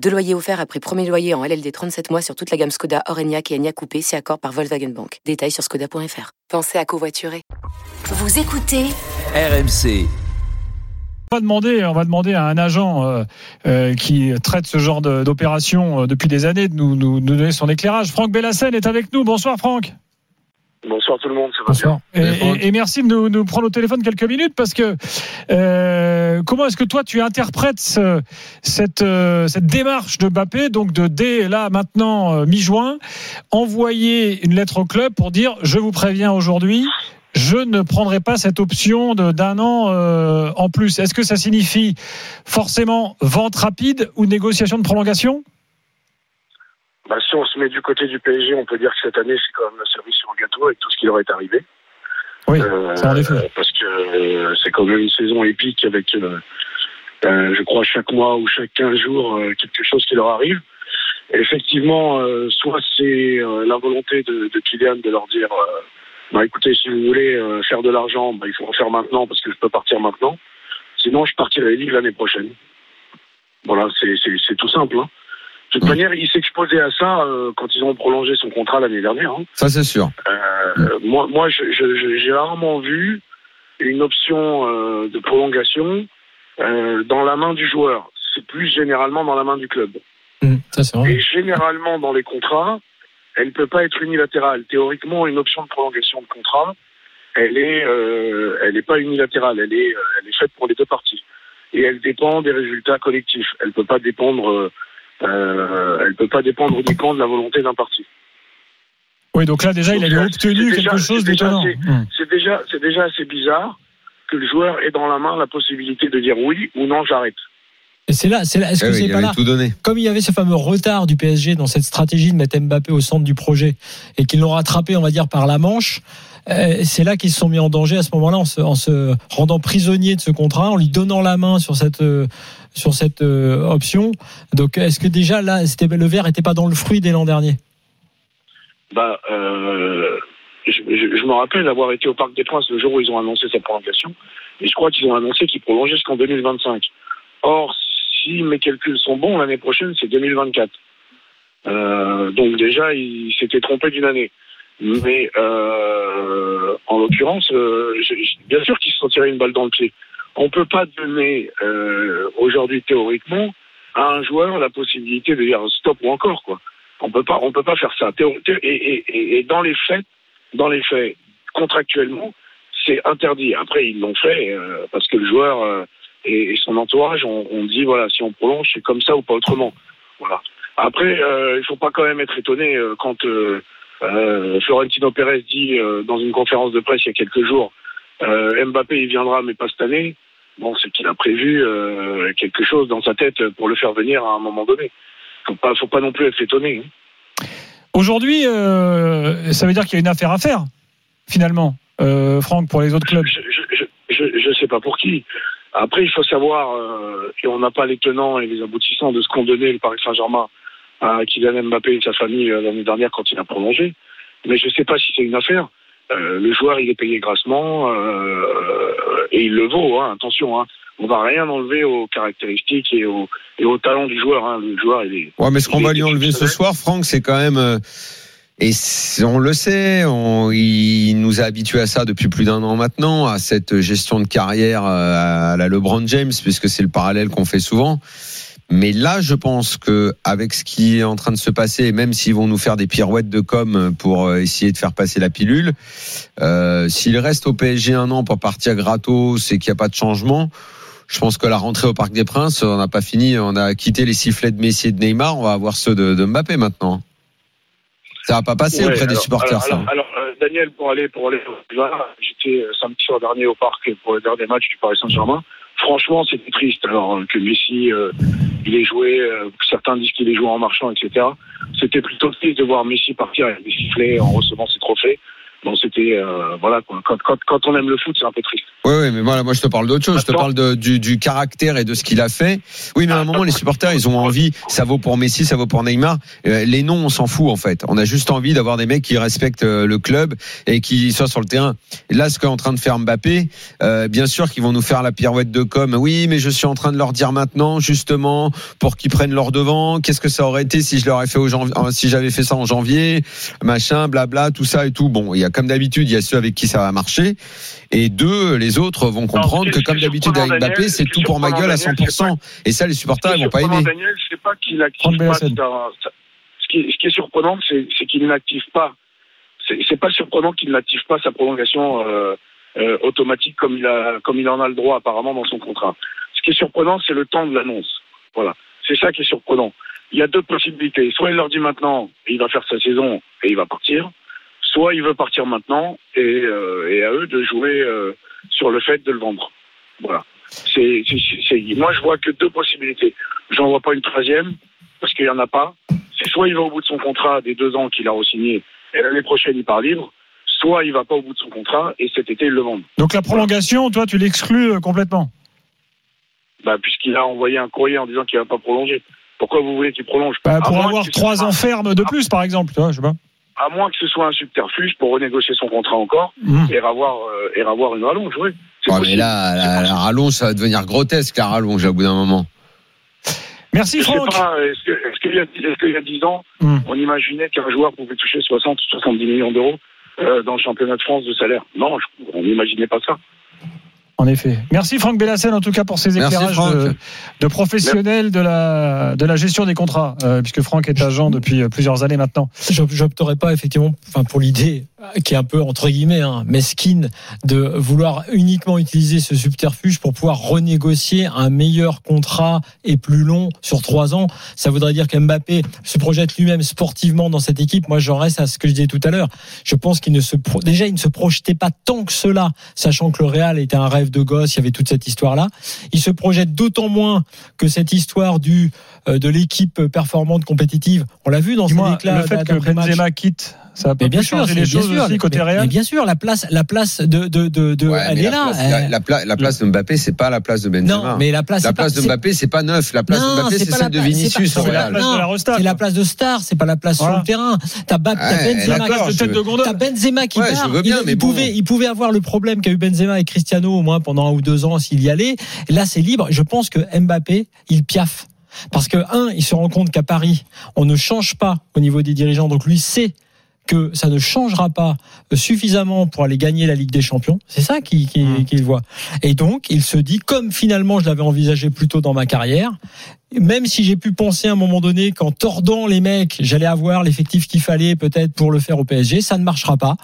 Deux loyers offerts après premier loyer en LLD 37 mois sur toute la gamme Skoda, Orenia et Enya Coupé, c'est accord par Volkswagen Bank. Détails sur skoda.fr. Pensez à covoiturer. Vous écoutez RMC. On va demander, on va demander à un agent euh, euh, qui traite ce genre de- d'opération euh, depuis des années de nous, nous- nous donner son éclairage. Franck Bellassène est avec nous. Bonsoir Franck. Bonsoir tout le monde, ça va bien Bonsoir. Et, et- et merci de nous, nous prendre au téléphone quelques minutes parce que comment est-ce que toi tu interprètes euh, cette démarche de Mbappé, donc de dès là maintenant euh, mi-juin, envoyer une lettre au club pour dire je vous préviens aujourd'hui. Je ne prendrai pas cette option d'un an euh, en plus. Est-ce que ça signifie forcément vente rapide ou négociation de prolongation? Bah, Si on se met du côté du PSG, on peut dire que cette année, c'est quand même la sur le gâteau avec tout ce qui leur est arrivé. Oui, Euh, ça en effet. Parce que euh, c'est quand même une saison épique avec, euh, je crois, chaque mois ou chaque 15 jours, quelque chose qui leur arrive. Et effectivement, soit c'est la volonté de, de Kylian de leur dire bah, écoutez, si vous voulez faire de l'argent, bah, il faut en faire maintenant parce que je peux partir maintenant. Sinon, je partirai libre l'année prochaine. Voilà, c'est tout simple. hein. De toute manière, il s'exposait à ça euh, quand ils ont prolongé son contrat l'année dernière. hein. Ça, c'est sûr. Euh, moi, moi, je- je- je- j'ai rarement vu une option euh, de prolongation dans la main du joueur. C'est plus généralement dans la main du club. ça c'est Et généralement, dans les contrats, elle ne peut pas être unilatérale. Théoriquement, une option de prolongation de contrat, elle est, elle n'est pas unilatérale. Elle est, elle est faite pour les deux parties. Et elle dépend des résultats collectifs. Elle peut pas dépendre, euh, euh, elle peut pas dépendre uniquement de la volonté d'un parti. Oui, donc là déjà il avait obtenu C'est déjà- quelque chose c'est déjà d'étonnant. assez-. C'est déjà, c'est déjà assez bizarre que le joueur ait dans la main la possibilité de dire oui ou non, j'arrête. Et c'est là, c'est là. Est-ce Eh que oui, c'est pas là tout donné. Comme il y avait ce fameux retard du PSG dans cette stratégie de mettre Mbappé au centre du projet et qu'ils l'ont rattrapé, on va dire, par la manche, euh, c'est là qu'ils se sont mis en danger à ce moment-là en se, en se rendant prisonnier de ce contrat, en lui donnant la main sur cette euh, sur cette euh, option. Donc, est-ce que déjà là, le verre n'était pas dans le fruit dès l'an dernier? Bah, euh, je, me rappelle avoir été au Parc des Princes le jour où ils ont annoncé cette prolongation. Et je crois qu'ils ont annoncé qu'ils prolongeaient jusqu'en 2025. Or, si mes calculs sont bons, l'année prochaine, c'est 2024. Euh, donc déjà, il s'était trompé d'une année. Mais euh, en l'occurrence, euh, bien sûr qu'ils se sont tirés une balle dans le pied. On peut pas donner euh, aujourd'hui théoriquement à un joueur la possibilité de dire stop ou encore quoi. On peut pas, on peut pas faire ça. Et, et- et- et dans les faits, dans les faits, contractuellement, c'est interdit. Après, ils l'ont fait euh, parce que le joueur euh, et, son entourage ont, ont dit voilà, si on prolonge, c'est comme ça ou pas autrement. Voilà. Après, euh, il faut pas quand même être étonné quand euh, Florentino Pérez dit euh, dans une conférence de presse il y a quelques jours, euh, Mbappé il viendra mais pas cette année. Bon, c'est qu'il a prévu quelque chose dans sa tête pour le faire venir à un moment donné. Faut pas, faut pas non plus être étonné. hein. Aujourd'hui, ça veut dire qu'il y a une affaire à faire, finalement, Franck, pour les autres clubs. Je, je sais pas pour qui. Après, il faut savoir, et on n'a pas les tenants et les aboutissants de ce qu'ont donné le Paris Saint-Germain à Kylian Mbappé et sa famille euh, l'année dernière quand il a prolongé. Mais je ne sais pas si c'est une affaire. Euh, le joueur, il est payé grassement euh, et il le vaut. Hein, attention, hein. on va rien enlever aux caractéristiques et au, et au talent du joueur. Hein. Le joueur, il est. Ouais, mais ce qu'on va lui enlever ce soir, Franck, c'est quand même. euh, Et on le sait, on, il nous a habitués à ça depuis plus d'un an maintenant, à cette gestion de carrière euh, à la LeBron James, puisque c'est le parallèle qu'on fait souvent. Mais là, je pense que avec ce qui est en train de se passer, même s'ils vont nous faire des pirouettes de com pour euh, essayer de faire passer la pilule, euh, s'il reste au PSG un an pour partir gratos et qu'il n'y a pas de changement, je pense que la rentrée au Parc des Princes, on n'a pas fini, on a quitté les sifflets de Messi et de Neymar, on va avoir ceux de, de Mbappé maintenant. Ça va pas passer Ouais, auprès des supporters, alors, ça. Alors, alors, euh, Daniel, pour aller pour aller j'étais euh, samedi soir dernier au parc pour le dernier match du Paris Saint-Germain. Franchement, c'était triste. Alors euh, que Messi, euh, il est joué, euh, certains disent qu'il est joué en marchant, etc. C'était plutôt triste de voir Messi partir avec des sifflets en recevant ses trophées. Bon, c'était euh, voilà quoi. Quand, quand, quand on aime le foot, c'est un peu triste. Oui, oui, mais voilà, moi je te parle d'autre chose. Je te parle de, du, du caractère et de ce qu'il a fait. Oui, mais à un moment, les supporters, ils ont envie. Ça vaut pour Messi, ça vaut pour Neymar. Euh, les noms, on s'en fout en fait. On a juste envie d'avoir des mecs qui respectent euh, le club et qui soient sur le terrain. Et là, ce qu'est en train de faire Mbappé, euh, bien sûr qu'ils vont nous faire la pirouette de com. Oui, mais je suis en train de leur dire maintenant, justement, pour qu'ils prennent leur devant. Qu'est-ce que ça aurait été si je leur ai fait au janvier, si j'avais fait ça en janvier, machin, blabla, tout ça et tout. Bon, il y a comme d'habitude, il y a ceux avec qui ça va marcher. Et deux, les autres vont comprendre que comme d'habitude avec Mbappé, c'est tout pour ma gueule à surprenant, Daniel, 100%. Et ça, les supporters, ils vont pas aimer. Daniel, c'est pas qu'il active pas. Ce qui est, ce qui est surprenant, c'est c'est qu'il n'active pas. C'est c'est pas surprenant qu'il n'active pas sa prolongation euh, euh, automatique comme il a, comme il en a le droit apparemment dans son contrat. Ce qui est surprenant, c'est le temps de l'annonce. Voilà, c'est ça qui est surprenant. Il y a deux possibilités. Soit il leur dit maintenant, et il va faire sa saison et il va partir. Soit il veut partir maintenant et, euh, et à eux de jouer euh, sur le fait de le vendre. Voilà. C'est, moi, je vois que deux possibilités. J'en vois pas une troisième parce qu'il y en a pas. C'est soit il va au bout de son contrat des deux ans qu'il a re-signé et l'année prochaine il part libre, soit il va pas au bout de son contrat et cet été il le vend. Donc la prolongation, toi, tu l'exclus euh, complètement? Bah, puisqu'il a envoyé un courrier en disant qu'il va pas prolonger. Pourquoi vous voulez qu'il prolonge? Bah, pour avoir trois ans ferme de plus, par exemple. Tu vois, je sais pas. À moins que ce soit un subterfuge pour renégocier son contrat encore Mhm. et avoir euh, et avoir une rallonge. Oui. Ouais, mais là, la, la rallonge, ça va devenir grotesque, la rallonge, au bout d'un moment. Merci Je sais Franck. pas, est-ce qu'il y a est-ce qu'il y a 10 ans, Hmm. on imaginait qu'un joueur pouvait toucher 60 ou 70 millions d'euros euh, dans le championnat de France de salaire? Non, je- on n'imaginait pas ça. En effet. Merci Franck Bellassène en tout cas pour ces éclairages de, de professionnels de la, de la gestion des contrats, euh, puisque Franck est agent depuis euh, plusieurs années maintenant. J'op- J'opterais pas effectivement, enfin pour l'idée qui est un peu entre guillemets hein, mesquine de vouloir uniquement utiliser ce subterfuge pour pouvoir renégocier un meilleur contrat et plus long sur trois ans. Ça voudrait dire qu'Mbappé se projette lui-même sportivement dans cette équipe. Moi, j'en reste à ce que je disais tout à l'heure. Je pense qu'il ne se pro- déjà il ne se projetait pas tant que cela, sachant que le Real était un rêve de gosse. Il y avait toute cette histoire là. Il se projette d'autant moins que cette histoire du euh, de l'équipe performante compétitive. On l'a vu dans ces éclats le fait que. Benzema quitte, ça a pas Mais bien sûr, les bien choses sûr, aussi côté mais, Real mais bien sûr, la place, la place de, de, de, de Ouais, elle est la là. place- la, la pla- la place de Mbappé, c'est pas la place de Benzema. non, mais la place, la pas- place de Mbappé, c'est pas neuf. La place Non, de Mbappé, c'est celle la de place- Vinicius c'est au pas- C'est la Real. place Non, de la Resta. C'est la place de star, c'est pas la place Voilà. sur le terrain. T'as Ba- t'as Ouais, Benzema, t'as Benzema qui Ouais, je part. veux bien, il, mais il bon. pouvait, il pouvait avoir le problème qu'a eu Benzema et Cristiano au moins pendant un ou deux ans s'il y allait. Là, c'est libre. Je pense que Mbappé, il piaffe. Parce que un, il se rend compte qu'à Paris, on ne change pas au niveau des dirigeants. Donc lui sait que ça ne changera pas suffisamment pour aller gagner la Ligue des Champions. C'est ça qu'il qu'il- Mm. qu'il voit. Et donc, il se dit, comme finalement je l'avais envisagé plus tôt dans ma carrière, même si j'ai pu penser à un moment donné qu'en tordant les mecs, j'allais avoir l'effectif qu'il fallait peut-être pour le faire au PSG, ça ne marchera pas.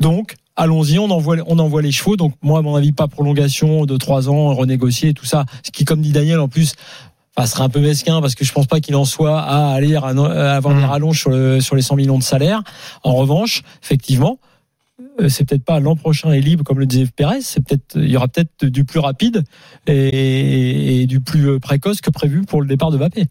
Donc, allons-y, on envoie, on envoie les chevaux. Donc, moi, à mon avis, pas prolongation de trois ans, renégocier, tout ça. Ce qui, comme dit Daniel, en plus, enfin, serait un peu mesquin parce que je pense pas qu'il en soit à aller à avoir des rallonges sur, le- sur les 100 millions de salaire. En revanche, effectivement, euh, c'est peut-être pas l'an prochain est libre comme le disait Pérez, c'est peut-être il y aura peut-être du plus rapide et, et du plus précoce que prévu pour le départ de Mbappé.